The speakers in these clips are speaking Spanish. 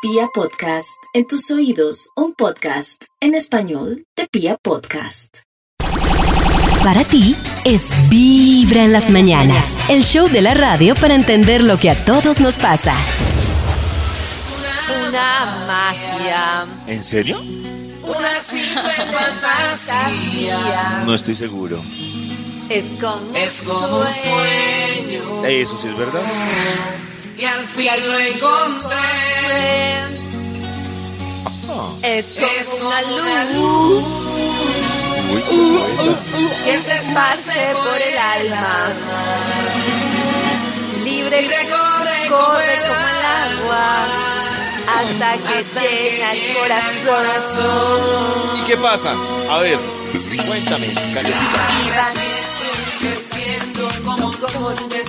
Pia Podcast, en tus oídos, un podcast en español de Pia Podcast. Para ti es Vibra en las mañanas, el show de la radio para entender lo que a todos nos pasa. Una magia. ¿En serio? Una simple fantasía. No estoy seguro. Es como, Es como un sueño. Eso sí es verdad. Y al fin lo encontré. Es como Es como una una luz Uy, qué buena. que se esparce por el alma. Libre Libre corre como corre el como el agua hasta que Hasta llena que el corazón. corazón. ¿Y qué pasa? A ver, cuéntame, Calecita. Y vas creciendo como nubes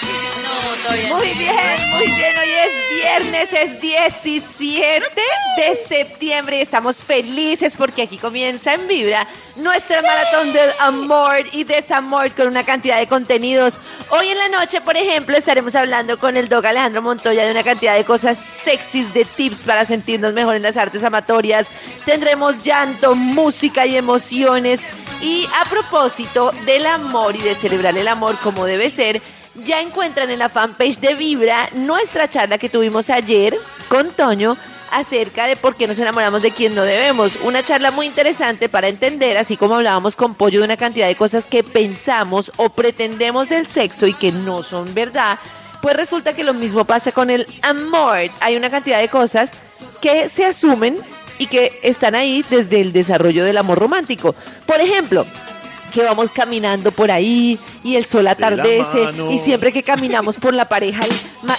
Muy bien, muy bien. Hoy es viernes, es 17 de septiembre y estamos felices porque aquí comienza en Vibra nuestra maratón del amor y desamor con una cantidad de contenidos. Hoy en la noche, por ejemplo, estaremos hablando con el dog Alejandro Montoya de una cantidad de cosas sexys, de tips para sentirnos mejor en las artes amatorias. Tendremos llanto, música y emociones. Y a propósito del amor y de celebrar el amor como debe ser, ya encuentran en la fanpage de Vibra nuestra charla que tuvimos ayer con Toño acerca de por qué nos enamoramos de quien no debemos. Una charla muy interesante para entender, así como hablábamos con Pollo de una cantidad de cosas que pensamos o pretendemos del sexo y que no son verdad. Pues resulta que lo mismo pasa con el amor. Hay una cantidad de cosas que se asumen y que están ahí desde el desarrollo del amor romántico. Por ejemplo, que vamos caminando por ahí y el sol atardece y siempre que caminamos por la pareja el,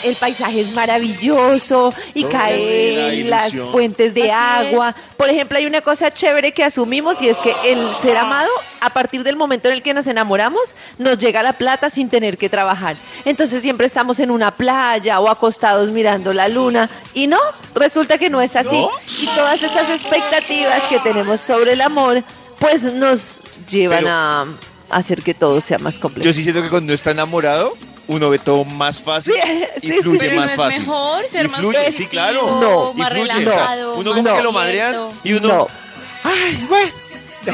el paisaje es maravilloso y caen las ilusión. fuentes de Así agua. es. Por ejemplo, hay una cosa chévere que asumimos y es que el ser amado, a partir del momento en el que nos enamoramos, nos llega la plata sin tener que trabajar. Entonces siempre estamos en una playa o acostados mirando la luna y no, resulta que no es así. ¿No? Y todas esas expectativas que tenemos sobre el amor, pues nos llevan Pero- a hacer que todo sea más complejo. Yo sí siento que cuando está enamorado, uno ve todo más fácil Sí, y sí, fluye sí. Pero más no es fácil. mejor ser Y más fluye, sí, claro. No. Y más o sea, uno más como que lo madrean y uno... No. Ay, bueno.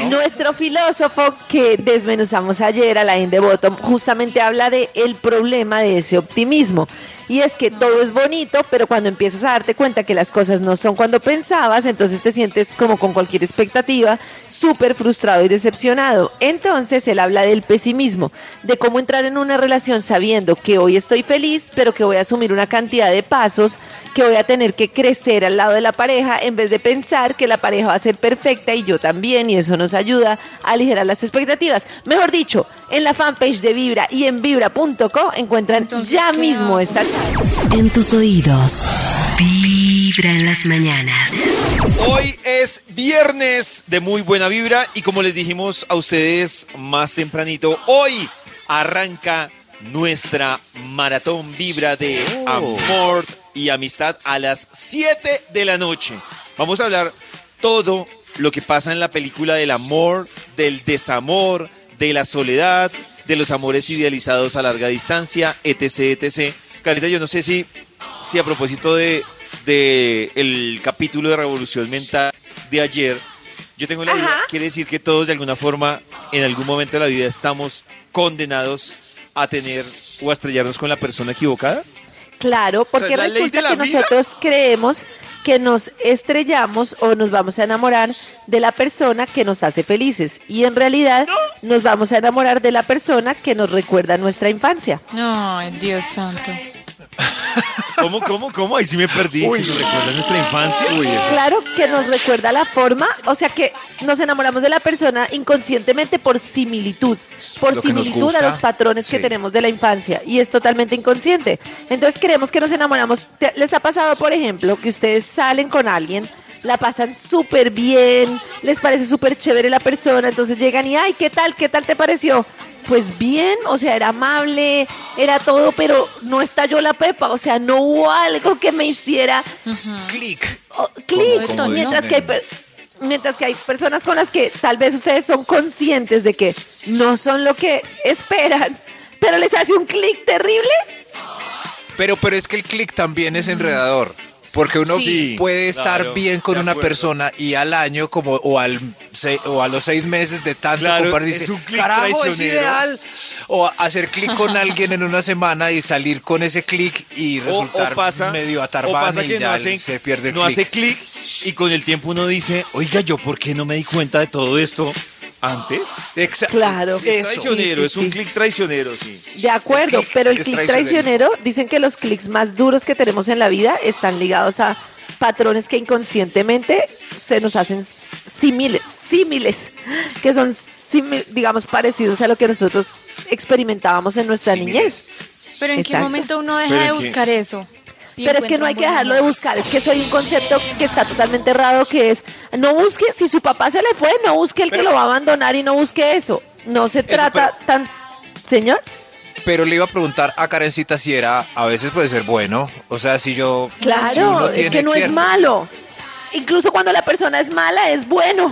Nuestro filósofo que desmenuzamos ayer, Alain de Bottom, justamente habla de el problema de ese optimismo. Y es que todo es bonito, pero cuando empiezas a darte cuenta que las cosas no son cuando pensabas, entonces te sientes como con cualquier expectativa, súper frustrado y decepcionado. Entonces él habla del pesimismo, de cómo entrar en una relación sabiendo que hoy estoy feliz, pero que voy a asumir una cantidad de pasos, que voy a tener que crecer al lado de la pareja en vez de pensar que la pareja va a ser perfecta y yo también, y eso nos ayuda a aligerar las expectativas. Mejor dicho, en la fanpage de Vibra y en vibra.co encuentran Entonces, ya ¿qué mismo hago? esta charla. En tus oídos, Vibra en las mañanas. Hoy es viernes de muy buena vibra y como les dijimos a ustedes más tempranito, hoy arranca nuestra maratón vibra de amor y amistad a las 7 de la noche. Vamos a hablar todo lo que pasa en la película del amor, del desamor, de la soledad, de los amores idealizados a larga distancia, etc, etc. Carita, yo no sé si, si a propósito de, de el capítulo de Revolución Mental de ayer, yo tengo la Ajá. idea, quiere decir que todos de alguna forma, en algún momento de la vida, estamos condenados a tener o a estrellarnos con la persona equivocada. Claro, porque O sea, ¿la ley resulta que vida? nosotros creemos que nos estrellamos o nos vamos a enamorar de la persona que nos hace felices. Y en realidad nos vamos a enamorar de la persona que nos recuerda nuestra infancia. Ay, Dios santo. ¿Cómo, cómo, cómo? Ahí sí me perdí. ¿Que nos recuerda nuestra infancia? Claro que nos recuerda la forma, o sea que nos enamoramos de la persona inconscientemente por similitud, por Lo similitud a los patrones que tenemos de la infancia y es totalmente inconsciente. Entonces creemos que nos enamoramos. ¿Les ha pasado, por ejemplo, que ustedes salen con alguien, la pasan súper bien, les parece súper chévere la persona, entonces llegan y, ay, ¿qué tal? ¿Qué tal te pareció? Pues bien, o sea, era amable, era todo, pero no estalló la pepa, o sea, no hubo algo que me hiciera Clic. oh, clic. Mientras que hay per- mientras que hay personas con las que tal vez ustedes son conscientes de que no son lo que esperan, pero les hace un clic terrible. Pero, pero es que el clic también es enredador. Porque uno Sí. puede estar Claro, bien con una persona y al año como o al se- o a los seis meses de tanto Claro, compartir es dice un clic carajo es traicionero". ideal o hacer clic con alguien en una semana y salir con ese clic y resultar o pasa, medio o atarbán pasa y ya no hace, se pierde el no hace clic y con el tiempo uno dice, oiga, ¿yo por qué no me di cuenta de todo esto antes? Exa- Claro. Es Eso. traicionero, sí, es un sí. clic traicionero, sí. De acuerdo, pero el clic traicionero. dicen que los clics más duros que tenemos en la vida están ligados a patrones que inconscientemente se nos hacen símiles, símiles, que son, digamos, parecidos a lo que nosotros experimentábamos en nuestra niñez. Pero en qué Exacto. momento uno deja de qué- buscar eso. Pero es que no hay que dejarlo de buscar, es que soy un concepto que está totalmente errado, que es, no busque, si su papá se le fue, no busque el que lo va a abandonar y no busque eso. No se trata tan... Señor, Pero le iba a preguntar a Karencita si era, a veces puede ser bueno. O sea, si yo. si Claro, es que no es malo. Incluso cuando la persona es mala, es bueno.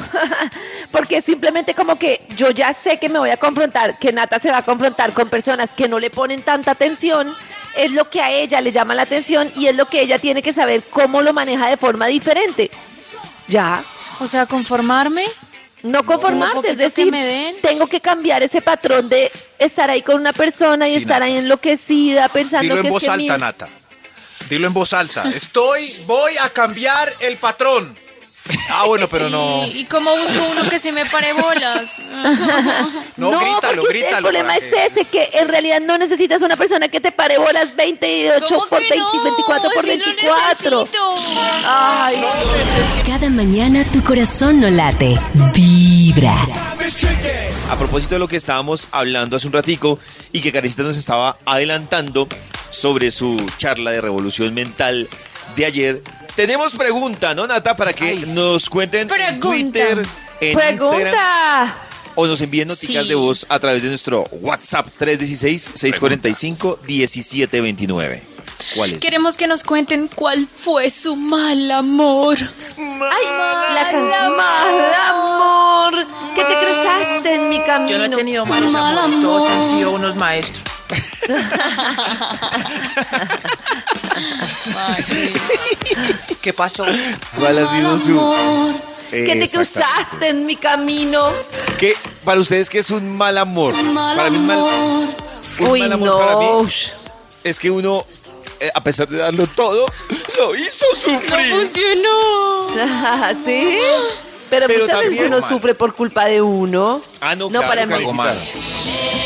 Porque simplemente como que yo ya sé que me voy a confrontar, que Nata se va a confrontar con personas que no le ponen tanta atención, es lo que a ella le llama la atención y es lo que ella tiene que saber cómo lo maneja de forma diferente. Ya, O sea, conformarme. no conformarte, es que decir, me den. tengo que cambiar ese patrón de estar ahí con una persona y Sí, estar ahí enloquecida pensando Dilo en que voz es que alta, mi- Nata. Dilo en voz alta. Estoy, voy a cambiar el patrón. Ah, bueno, pero no. ¿Y, y cómo busco uno que se me pare bolas? No, No, grítalo, porque grítalo. el problema es que- ese, que en realidad no necesitas una persona que te pare bolas 28 ¿Cómo por que 20, no? 24 por Si lo 24. necesito. Ay, Cada mañana tu corazón no late, vibra. A propósito de lo que estábamos hablando hace un ratico y que Karencita nos estaba adelantando sobre su charla de revolución mental de ayer, tenemos pregunta, ¿no, Nata? Para que nos cuenten en Pregunta. Twitter, en Instagram pregunta. o nos envíen noticas Sí. de voz a través de nuestro WhatsApp 316-645-1729. ¿Cuál es? Queremos que nos cuenten cuál fue su mal amor. Ay, la mal amor. Que te cruzaste en mi camino. Yo no he tenido malos amores, todos han sido unos maestros. ¿Qué pasó? ¿Cuál ha sido su...? Que te cruzaste en mi camino. ¿Qué, para ustedes, ¿qué es un mal amor? para mí, un mal, un Uy, mal amor no. para mí es que uno, eh, a pesar de darlo todo, lo hizo sufrir. Funcionó. ¿Sí? Pero, Pero muchas veces uno mal. sufre por culpa de uno. Ah, no, No, claro, para mí. Karencita.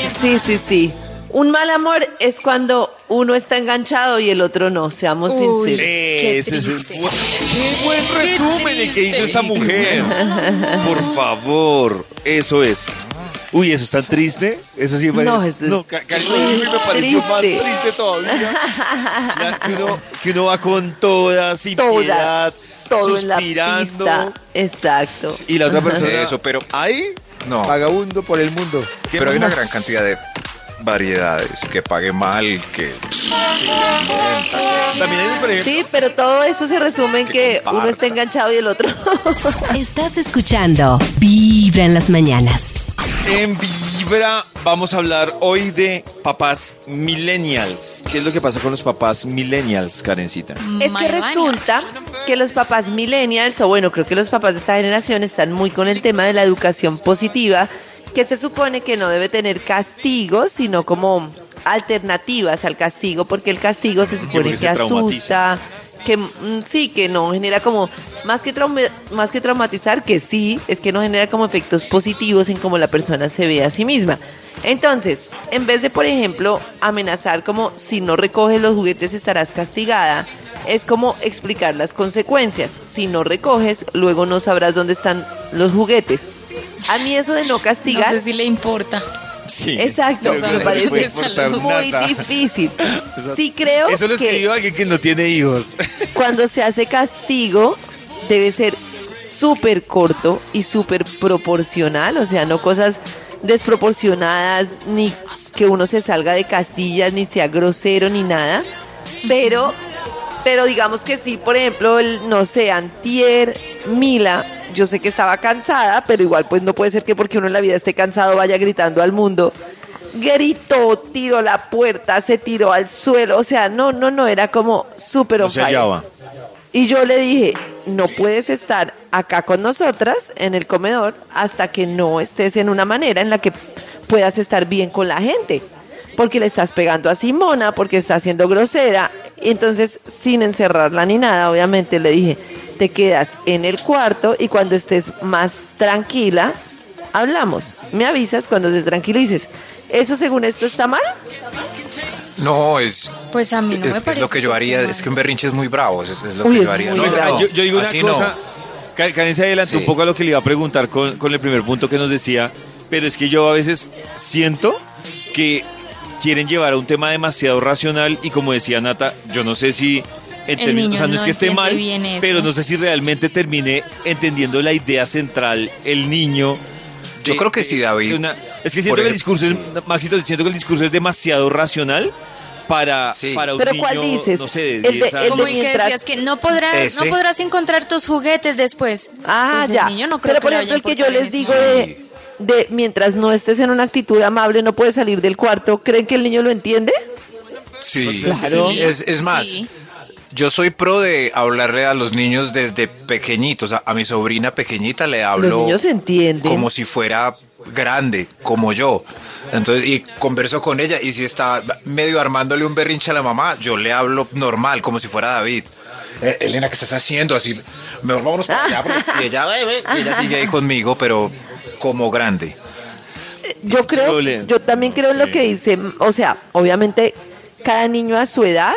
Sí, sí, sí. Un mal amor es cuando uno está enganchado y el otro no, seamos Uy. sinceros. Qué Ese es el triste. qué buen resumen el que hizo esta mujer. Por favor, eso es. Uy, eso es tan triste. Eso sí me No, parece. eso es uy, me pareció más triste. triste todavía. Ya que, uno, que uno va con toda, sin Toda, piedad, Todo en la suspirando. pista. Exacto. Y la otra persona. Eso, pero- Ahí, No. vagabundo por el mundo. ¿Qué Pero hay una gran cantidad de variedades. Que pague mal, que. También hay Sí, pero todo eso se resume en que comparta. uno está enganchado y el otro. Estás escuchando Vibra en las mañanas. En Vibra vamos a hablar hoy de papás millennials. ¿Qué es lo que pasa con los papás millennials, Karencita? Es que resulta que los papás millennials, o bueno, creo que los papás de esta generación están muy con el tema de la educación positiva, que se supone que no debe tener castigos, sino como alternativas al castigo, porque el castigo se supone que se traumatiza. Que mm, sí, que no genera como, más que, trauma- más que traumatizar, que sí, es que no genera como efectos positivos en cómo la persona se ve a sí misma. Entonces, en vez de, por ejemplo, amenazar como si no recoges los juguetes estarás castigada, es como explicar las consecuencias. Si no recoges, luego no sabrás dónde están los juguetes. A mí eso de no No castigar, sé si le importa. Sí. exacto, que me parece muy nada. difícil. Sí creo Eso lo que escribió alguien que no tiene hijos. cuando se hace castigo debe ser súper corto y súper proporcional, o sea, no cosas desproporcionadas, ni que uno se salga de casillas, ni sea grosero, ni nada. Pero, pero digamos que sí, por ejemplo, el, no sé, Antier, Mila, yo sé que estaba cansada, pero igual pues no puede ser que porque uno en la vida esté cansado vaya gritando al mundo. Gritó, tiró la puerta, se tiró al suelo, o sea, no, no, no, era como súper on fire. Y yo le dije, no puedes estar acá con nosotras en el comedor hasta que no estés en una manera en la que puedas estar bien con la gente. Porque le estás pegando a Simona, porque está siendo grosera. Entonces, sin encerrarla ni nada, obviamente le dije, te quedas en el cuarto y cuando estés más tranquila, hablamos. Me avisas cuando te tranquilices. ¿Eso según esto está mal? No, es, Pues a mí no es, me es parece. lo que yo haría. Es que un berrinche es muy bravo. Es, es lo Uy, que es yo haría. muy No, O sea, bravo. yo, yo digo una así cosa. no. Ka- Karen se adelantó Sí. un poco a lo que le iba a preguntar con, con el primer punto que nos decía, pero es que yo a veces siento que quieren llevar a un tema demasiado racional y como decía Nata, yo no sé si en El términos, niño o sea, no, es que esté mal, bien eso. pero no sé si realmente termine entendiendo la idea central el niño. Yo creo que sí, David. una- es que siento Por que el discurso es, Maxito, siento que el discurso es demasiado racional para, Sí. para un ¿Pero niño, cuál dices? no sé, de El de- 10 el años. Como de el que decías que no podrás, no podrás encontrar tus juguetes después. Ah, Pues el ya. niño no creo Pero por ejemplo, el que yo les digo de, de mientras no estés en una actitud amable, no puedes salir del cuarto, ¿creen que el niño lo entiende? Sí, Claro. Sí, es, es más, sí. yo soy pro de hablarle a los niños desde pequeñitos. A, a mi sobrina pequeñita le hablo Los niños entienden. como si fuera grande, como yo. Entonces, y converso con ella y si está medio armándole un berrinche a la mamá, yo le hablo normal, como si fuera David. "Eh, Elena, ¿qué estás haciendo? Así, mejor vámonos para allá. porque-" Y ella, y ella sigue ahí conmigo, pero como grande. Yo creo, problema. yo también creo en lo que dice, o sea, obviamente cada niño a su edad,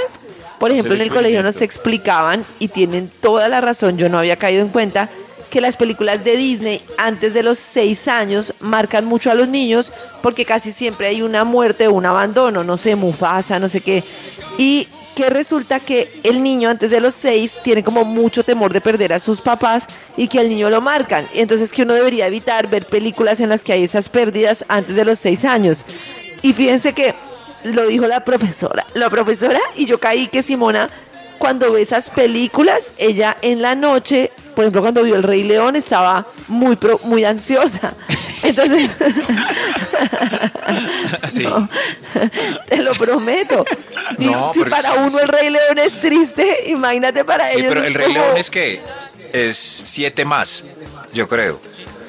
por ejemplo, en el colegio nos explicaban y tienen toda la razón, yo no había caído en cuenta que las películas de Disney antes de los seis años marcan mucho a los niños porque casi siempre hay una muerte o un abandono, no sé, Mufasa, no sé qué. Y que resulta que el niño antes de los seis tiene como mucho temor de perder a sus papás y que al niño lo marcan. Entonces que uno debería evitar ver películas en las que hay esas pérdidas antes de los seis años. Y fíjense que lo dijo la profesora, la profesora, y yo caí que Simona, cuando ve esas películas, ella en la noche, por ejemplo, cuando vio El Rey León, estaba muy, muy ansiosa. Entonces, Sí. no, te lo prometo. No, si pero para sí, uno sí. el Rey León es triste, imagínate para Sí, ellos. pero es el Rey como- León es que es siete más, yo creo.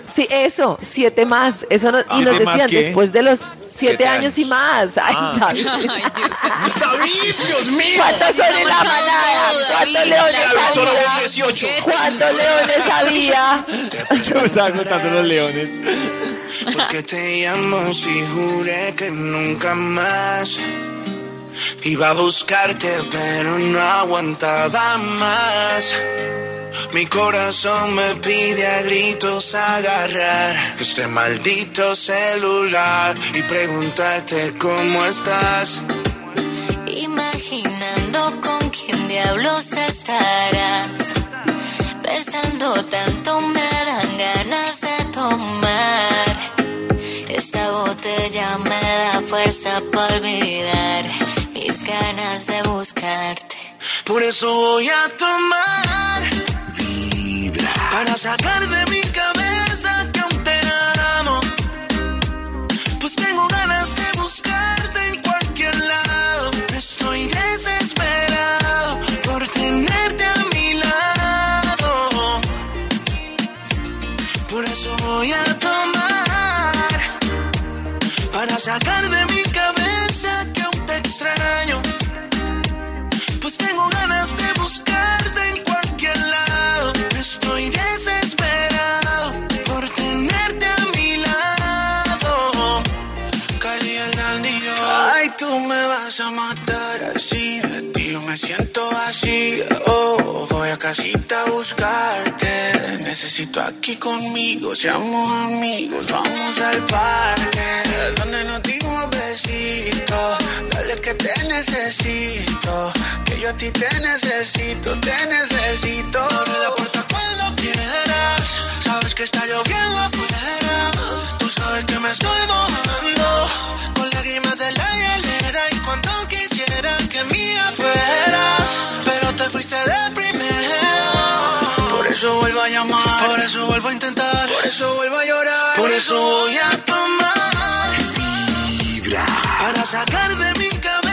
Sí, eso, siete más. Eso no- y ¿Siete nos decían después de los siete, Siete años. y más. Ay, Ah. David. Ay, Dios. David, Dios mío. ¿Cuántos son en la manada? ¿Cuántos leones había? 18. ¿Cuántos leones había? Yo me estaba contando los leones. Porque te llamo si juré que nunca más iba a buscarte, pero no aguantaba más. Mi corazón me pide a gritos agarrar este maldito celular y preguntarte cómo estás. Imaginando con quién diablos estarás. Pensando tanto me dan ganas de tomar. Esta botella me da fuerza para olvidar mis ganas de buscarte. Por eso voy a tomar Vibra Para sacar de mi Casita a buscarte. Necesito aquí conmigo. Seamos amigos. Vamos al parque. Donde nos dimos besitos. Dale que te necesito. Que yo a ti te necesito. Te necesito. Eso voy a tomar. Vibra. Para sacar de mi cabeza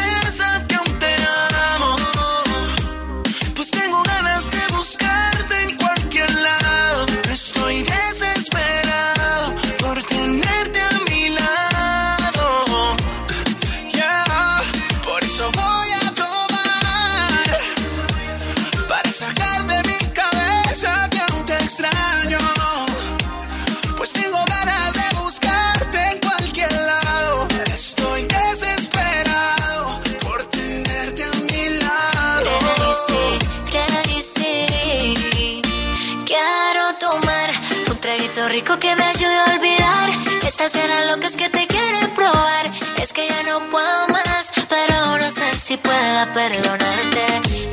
rico que me ayude a olvidar estas eran locas que te quieren probar. Es que ya no puedo más, pero no sé si pueda perdonarte.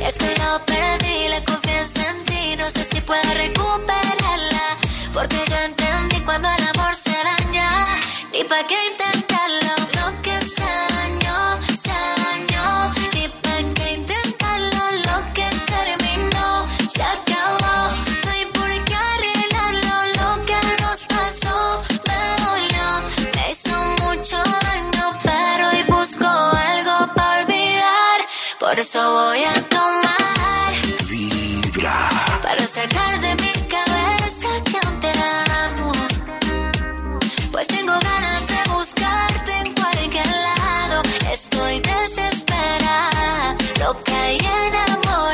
Es que yo perdí la confianza en ti, no sé si pueda recuperarla. Porque yo entendí cuando el amor se daña, ni pa' qué intentarlo. Por eso voy a tomar Vibra. para sacar de mi cabeza que aún te amo. Pues tengo ganas de buscarte en cualquier lado. Estoy desesperada, loca y enamorada.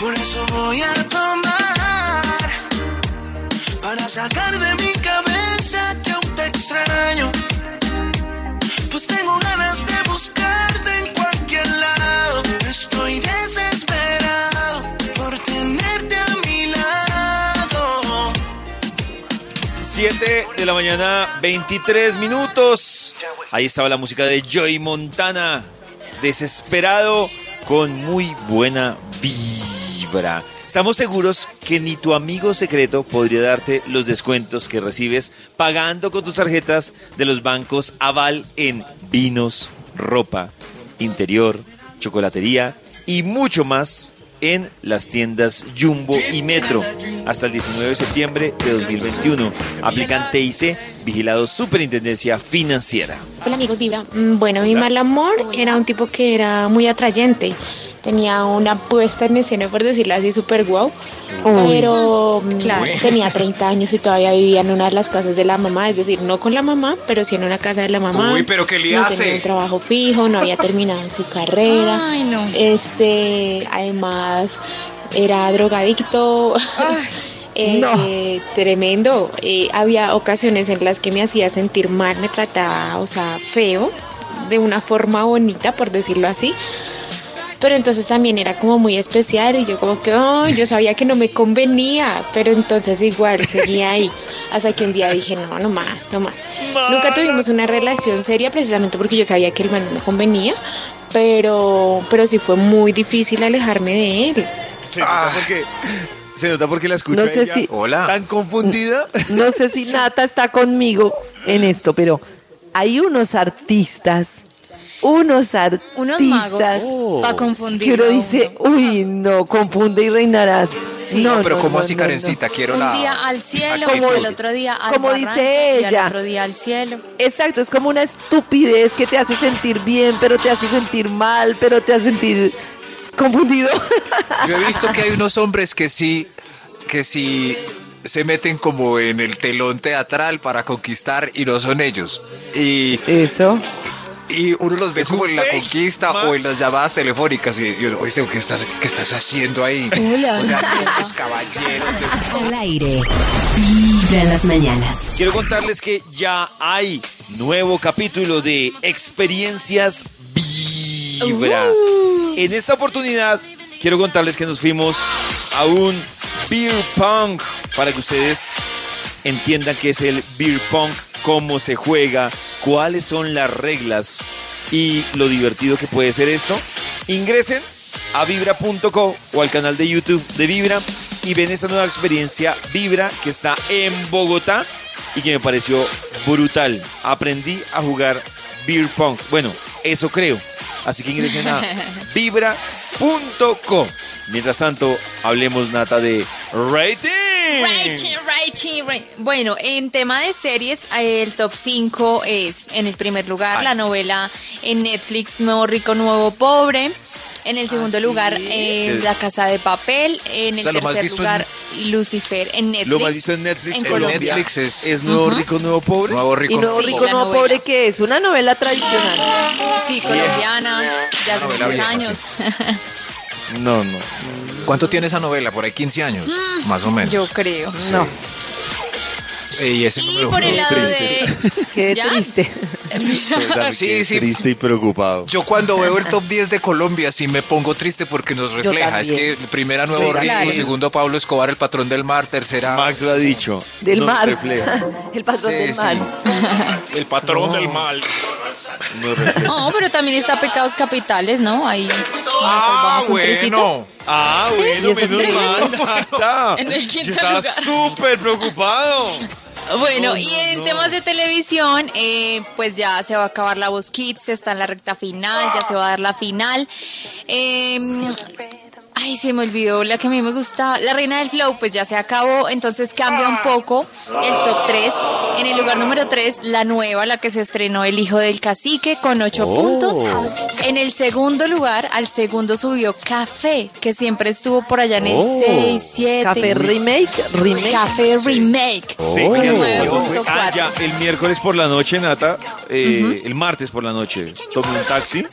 Por eso voy a tomar para sacar de mi cabeza que aún te extraño. Tengo ganas de buscarte en cualquier lado. Estoy desesperado por tenerte a mi lado. 7 de la mañana, 23 minutos. Ahí estaba la música de Joy Montana. Desesperado con muy buena vibra. Estamos seguros que ni tu amigo secreto podría darte los descuentos que recibes pagando con tus tarjetas de los bancos Aval en vinos, ropa, interior, chocolatería y mucho más en las tiendas Jumbo y Metro hasta el 19 de septiembre de 2021. Aplican TIC, vigilado Superintendencia Financiera. Hola amigos, Vibra. Mm, Bueno, mi mal amor era un tipo que era muy atrayente. Tenía una puesta en escena, por decirlo así, súper guau. Pero mm, Claro. tenía 30 años y todavía vivía en una de las casas de la mamá. Es decir, no con la mamá, pero sí en una casa de la mamá. Uy, pero ¿qué le no hace? tenía un trabajo fijo, no había terminado su carrera. Ay, no. Este, además, era drogadicto. Eh, Tremendo. Eh, había ocasiones en las que me hacía sentir mal, me trataba, o sea, feo, de una forma bonita, por decirlo así. Pero entonces también era como muy especial y yo como que, ay, yo sabía que no me convenía, pero entonces igual seguía ahí. Hasta que un día dije, no, no más, no más. Nunca tuvimos una relación seria precisamente porque yo sabía que el man no me convenía, pero, pero sí fue muy difícil alejarme de él. Se nota porque, se nota porque la escucho No sé ella si- Hola. tan confundida. No sé si Nata está conmigo en esto, pero hay unos artistas, unos artistas Unos magos pa' que confundirlo uno dice, uy, no, confunde y reinarás. No, pero no, ¿cómo no, así. Karencita? Quiero Un la... día al cielo, actitud. el otro día al Como barranco, dice y al ella. otro día al cielo. Exacto, es como una estupidez que te hace sentir bien, pero te hace sentir mal, pero te hace sentir confundido. Yo he visto que hay unos hombres que sí, que sí se meten como en el telón teatral para conquistar y no son ellos. Y, Eso. Y uno los ve Es como en la fake, conquista Max. o en las llamadas telefónicas. Y yo, oíste, ¿qué estás, ¿qué estás haciendo ahí? O sea, es que los caballeros de- Al aire. Vibra en las mañanas. Quiero contarles que ya hay nuevo capítulo de Experiencias Vibra. En esta oportunidad quiero contarles que nos fuimos a un beer pong para que ustedes entiendan qué es el beer pong, cómo se juega, cuáles son las reglas y lo divertido que puede ser esto. Ingresen a vibra.co o al canal de YouTube de Vibra y ven esta nueva experiencia Vibra que está en Bogotá y que me pareció brutal. Aprendí a jugar beer pong. Bueno, eso creo. Así que ingresen a vibra.co Mientras tanto, hablemos, Nata, de rating. Bueno, en tema de series, el top 5 es, en el primer lugar, la novela en Netflix Nuevo Rico, Nuevo Pobre. En el segundo lugar, eh, Es- La Casa de Papel. En el O sea, tercer en- lugar, Lucifer en Netflix. Lo más visto en Netflix En en Colombia. Netflix es, es Nuevo Rico, Nuevo Pobre. Nuevo Rico. Y Nuevo Sí, Rico, Nuevo novela. Pobre, que es una novela tradicional. Sí, colombiana, de hace muchos años. No, no. ¿Cuánto tiene esa novela? Por ahí 15 años, más o menos. Yo creo. No, Y ese Y por el de... qué ¿Ya? triste. Sí, sí. Triste y preocupado. Yo cuando veo el top 10 de Colombia sí me pongo triste porque nos refleja. Es que primera Nuevo Sí, Rico, claro. segundo Pablo Escobar, el patrón del mar, tercera Max lo ha dicho. Del mar. refleja, El patrón Sí, del sí. mal. el patrón del mal. No, pero también está Pecados Capitales, ¿no? Ahí nos Ah, un bueno. Ah, bueno, ¿Y eso menos mal. En el quinto Yo estaba súper preocupado. Bueno, No, y en no. temas de televisión, eh, pues ya se va a acabar la voz Kids, está en la recta final, ya se va a dar la final. Eh, ay, se me olvidó la que a mí me gusta, La Reina del Flow, pues ya se acabó, entonces cambia un poco el top 3. En el lugar número 3, la nueva, la que se estrenó El Hijo del Cacique con 8 Oh. puntos. En el segundo lugar, al segundo subió Café, que siempre estuvo por allá en el Oh. 6, 7. Café remake, remake. Café Remake. Ya punto Ah, ya, el miércoles por la noche, Nata, eh, el martes por la noche, tomé un taxi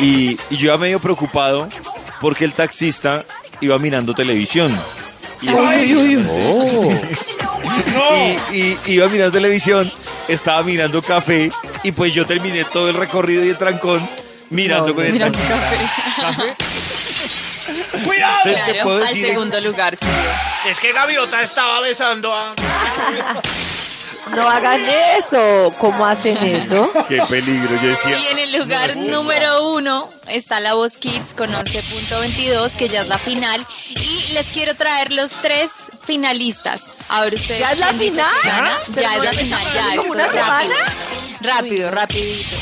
y, y yo iba medio preocupado porque el taxista iba mirando televisión. Y, y, y- iba mirando televisión, estaba mirando café y pues yo terminé todo el recorrido y el trancón mirando con el café. Entonces, ¿qué Claro, puedo al segundo lugar. sí. Es que Gaviota estaba besando a. No hagan eso. ¿Cómo hacen eso? Qué peligro, yo decía. Y en el lugar número uno está la Voz Kids con 11.22, que ya es la final. Y les quiero traer los tres finalistas. A ver ustedes. ¿Ya es la final? ¿Pero Ya es la final, como ya. esto una semana? Rápido, rapidito.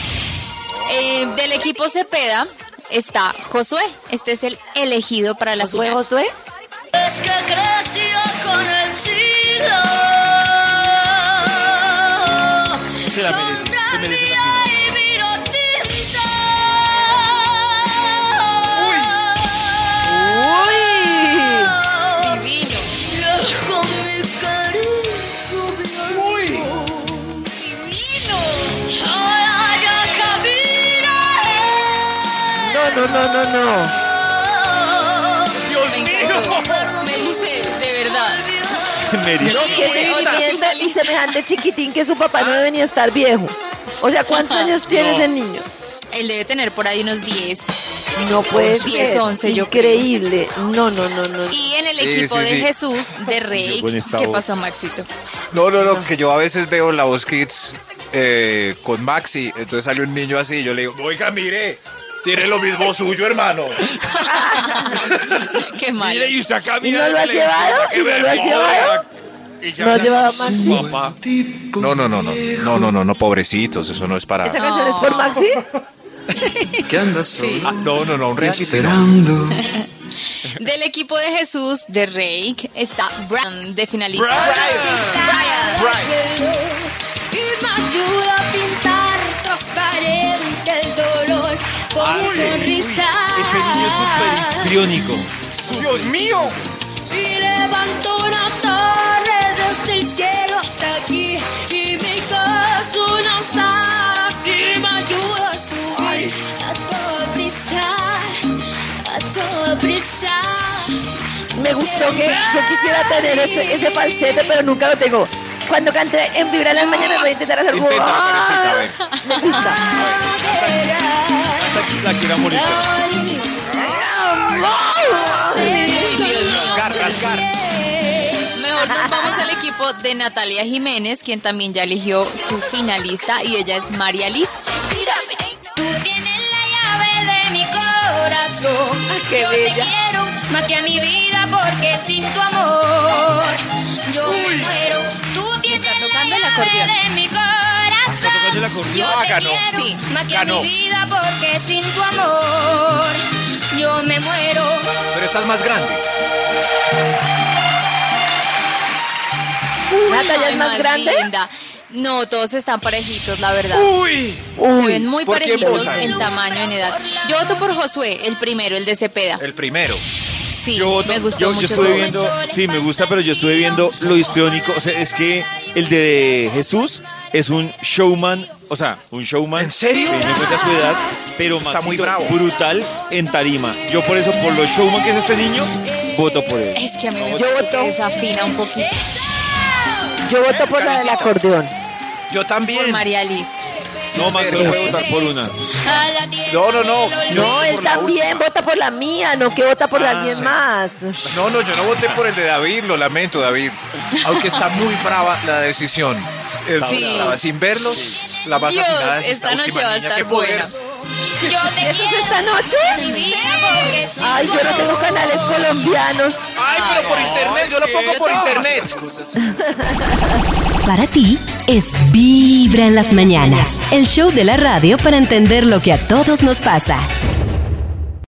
Eh, del equipo Cepeda está Josué. Este es el elegido para la ¿Josué, final. Josué? Es que creció con el siglo. Se la merece, se merece la final. Divino. Divino. No, no, no, no, no. Me encantó. No, sentimiento y semejante chiquitín que su papá no debería estar viejo. O sea, ¿cuántos años tiene ese niño? Él debe tener por ahí unos 10. No puede 10, ser. 11, yo Increíble. No, no, no, no. Y en el Sí, equipo sí, de sí. Jesús, de Rey, ¿qué voz. pasó, Maxito? No, no, no, que yo a veces veo la voz Kids eh, con Maxi, entonces sale un niño así y yo le digo, oiga, mire, tiene lo mismo suyo, hermano. Qué mal. Mire, y usted acá ¿Y no mira lo has televisión, llevado? qué ¿Y no lo has vergüenza. llevado? Y ya ¿No has está llevado a su Maxi? No, no, no, no, no, no, no, no, pobrecitos, eso no es para... ¿Esa canción es por Maxi? Ah, no, no, no, un reality. Del equipo de Jesús, de Rey, está Brian, de finalista. Brian. Y me ayuda a pintar dolor con sonrisa. Ese niño es súper histriónico. ¡Dios mío! Y levanto una torre desde el cielo hasta aquí. Y mi corazón alzada así me ayuda a subir a toda prisa, a toda prisa. Me gustó que yo quisiera tener ese, ese falsete, pero nunca lo tengo. Cuando cante en Vibra en las mañanas voy a intentar hacer. Inténtalo, Karencita, a ver. Me gusta. Era bonita. Uy, Dios mío. Mejor nos vamos al equipo de Natalia Jiménez, quien también ya eligió su finalista, y ella es María Liz. Tú tienes la llave de mi corazón. qué Yo bella. te quiero más que a mi vida porque sin tu amor yo me muero. Tú tienes Está tocando el la llave de mi corazón. Yo Ah, te ganó. quiero Sí, más que a ganó. mi vida porque sin tu amor yo me muero. Pero estás más grande. ¿Natalia Ay, es más grande? linda. No, todos están parejitos, la verdad. Uy. Se ven muy ¿por quién parejitos en tamaño, en edad. Yo voto por Josué, el primero, el de Cepeda. El primero. Sí, Yo, voto- me gustó yo, yo mucho. estuve su voz. viendo, sí, me gusta, pero yo estuve viendo lo histriónico. O sea, es que el de Jesús es un showman, o sea, un showman. ¿En serio? Teniendo en cuenta su edad, pero Está Maxito, muy bravo. brutal en tarima. Yo por eso, por lo showman que es este niño, voto por él. Es que a mí me Yo voto. desafina un poquito Yo voto por la del acordeón. Yo por también. María Liz. No, Max solo puede votar por una. No, no, no. No, él por la también vota por la mía, no que vota por Ah, alguien sí. más. No, no, yo no voté por el de David, lo lamento, David. Aunque está muy brava la decisión. Sí. brava. Sin verlos, la más Dios, afinada es esta, esta noche va a estar buena. ¿Eso es esta noche? Ay, yo no tengo canales colombianos. Ay, pero por internet, yo lo pongo por internet. Para ti es Vibra en las mañanas, el show de la radio para entender lo que a todos nos pasa.